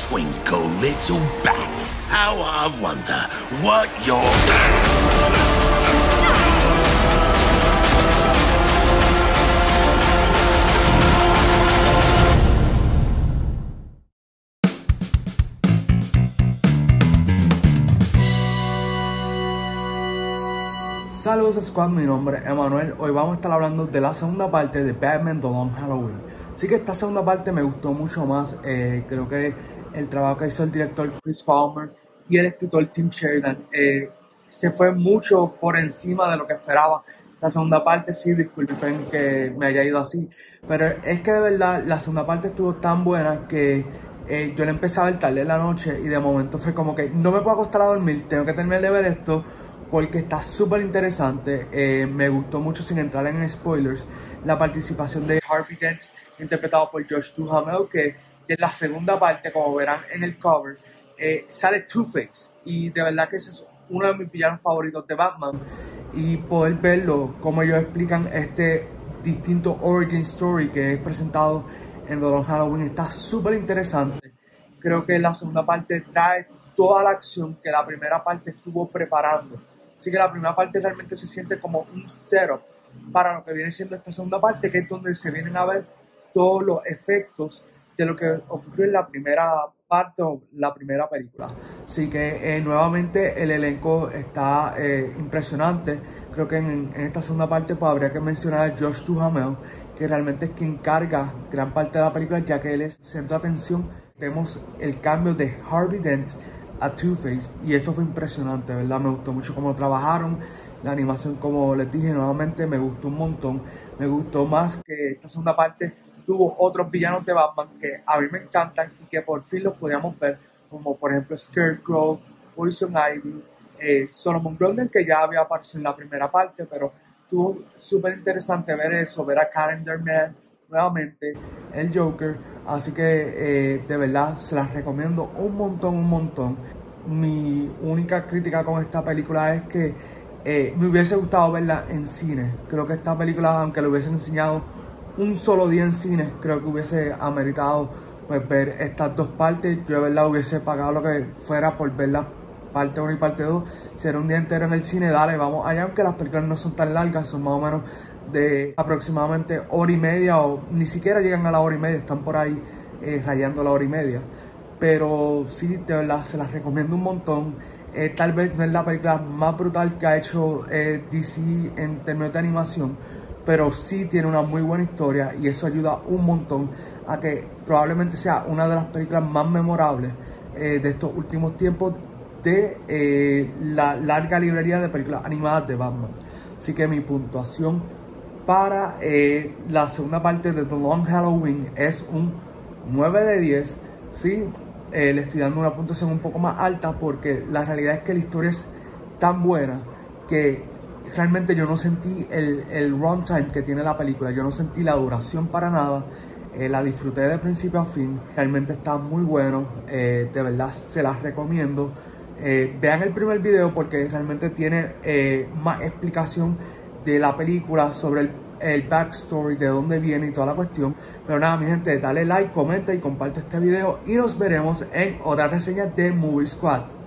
Twinkle, little bat, how I wonder what you're... Saludos Squad, mi nombre es Emanuel. Hoy vamos a estar hablando de la segunda parte de Batman The Long Halloween. Así que esta segunda parte me gustó mucho más. Eh, creo que el trabajo que hizo el director Chris Palmer y el escritor Tim Sheridan eh, se fue mucho por encima de lo que esperaba. La segunda parte, sí, disculpen que me haya ido así, pero es que de verdad la segunda parte estuvo tan buena que eh, yo le empecé a ver tarde en la noche y de momento fue como que no me puedo acostar a dormir, tengo que terminar de ver esto porque está súper interesante. Eh, me gustó mucho, sin entrar en spoilers, la participación de Harvey Dent, interpretado por Josh Duhamel, que, en la segunda parte, como verán en el cover, eh, sale Two-Face. Y de verdad que ese es uno de mis villanos favoritos de Batman. Y poder verlo, como ellos explican este distinto origin story que es presentado en Long Halloween, está súper interesante. Creo que la segunda parte trae toda la acción que la primera parte estuvo preparando Así que la primera parte realmente se siente como un cero para lo que viene siendo esta segunda parte, que es donde se vienen a ver todos los efectos de lo que ocurrió en la primera parte o la primera película. Así que eh, nuevamente el elenco está eh, impresionante. Creo que en, esta segunda parte pues, habría que mencionar a Josh Duhamel, que realmente es quien carga gran parte de la película, ya que él es centro de atención. Vemos el cambio de Harvey Dent a Two-Face y eso fue impresionante, ¿verdad? Me gustó mucho cómo trabajaron, la animación como les dije nuevamente me gustó un montón, me gustó más que esta segunda parte tuvo otros villanos de Batman que a mí me encantan y que por fin los podíamos ver, como por ejemplo Scarecrow, Poison Ivy, eh, Solomon Grundy que ya había aparecido en la primera parte, pero estuvo súper interesante ver eso, ver a Calendar Man nuevamente, el Joker, Así que eh, de verdad se las recomiendo un montón, un montón. Mi única crítica con esta película es que eh, me hubiese gustado verla en cine. Creo que esta película, aunque lo hubiesen enseñado un solo día en cine, creo que hubiese ameritado pues, ver estas dos partes. Yo de verdad hubiese pagado lo que fuera por ver la parte 1 y parte 2. Si era un día entero en el cine, dale, vamos allá, aunque las películas no son tan largas, son más o menos de aproximadamente hora y media o ni siquiera llegan a la hora y media, están por ahí eh, rayando la hora y media. Pero sí, de verdad, se las recomiendo un montón. Eh, tal vez no es la película más brutal que ha hecho eh, DC en términos de animación, pero sí tiene una muy buena historia y eso ayuda un montón a que probablemente sea una de las películas más memorables de estos últimos tiempos de la larga librería de películas animadas de Batman. Así que mi puntuación para eh, la segunda parte de The Long Halloween es un 9 de 10. Sí, eh, le estoy dando una puntuación un poco más alta porque la realidad es que la historia es tan buena que realmente yo no sentí el, el runtime que tiene la película. Yo no sentí la duración para nada. Eh, la disfruté de principio a fin. Realmente está muy bueno. de verdad se las recomiendo. vean el primer video porque realmente tiene más explicación de la película, sobre el, el, backstory, de dónde viene y toda la cuestión. Pero nada, mi gente, dale like, comenta y comparte este video y nos veremos en otra reseña de Movie Squad.